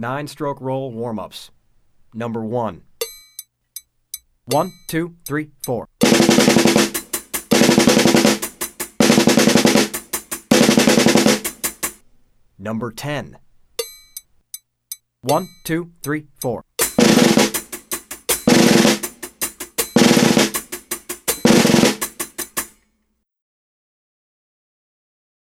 nine stroke roll warm ups. Number one. One, two, three, four. Number 10. One, two, three, four.